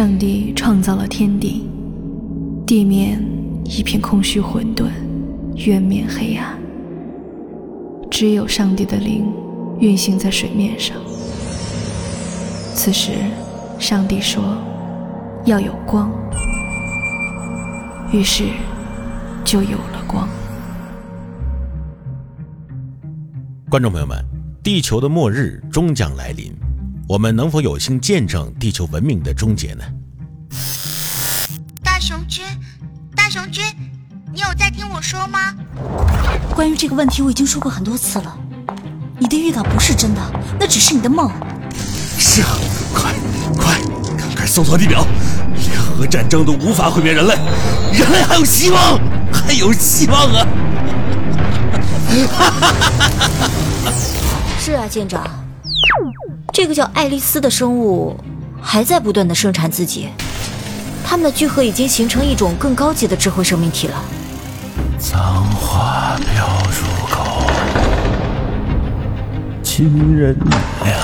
上帝创造了天地，地面一片空虚混沌，渊面黑暗。只有上帝的灵运行在水面上。此时，上帝说：“要有光。”于是，就有了光。观众朋友们，地球的末日终将来临，我们能否有幸见证地球文明的终结呢？大熊君，大熊君，你有在听我说吗？关于这个问题，我已经说过很多次了。你的预感不是真的，那只是你的梦。是啊，快快赶快搜索地表，联合战争都无法毁灭人类，人类还有希望，还有希望啊！是啊，舰长，这个叫爱丽丝的生物还在不断的生产自己，他们的聚合已经形成一种更高级的智慧生命体了。脏话飙入口，亲人两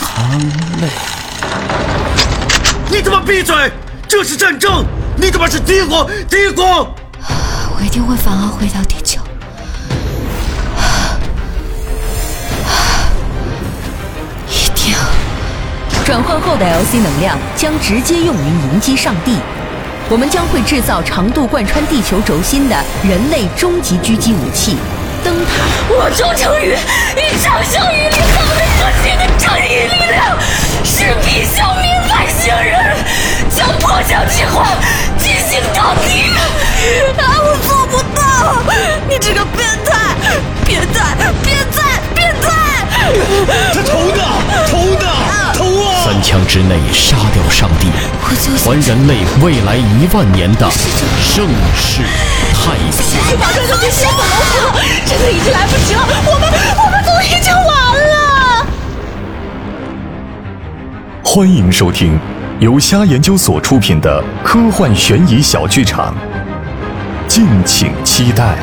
行泪。你他妈闭嘴！这是战争，你他妈是帝国，帝国！我一定会反而回到地球。转换后的 LC 能量将直接用于迎击上帝。我们将会制造长度贯穿地球轴心的人类终极狙击武器——灯塔。我忠诚于一场胜于联合为核心的正义力量，誓必消灭外星人，将破晓计划进行到底。啊，我做不到！你这个枪之内杀掉上帝，还人类未来一万年的盛世太平。马上就被吸走了，这个已经来不及了，我们我们都已经完了。欢迎收听由虾研究所出品的科幻悬疑小剧场，敬请期待。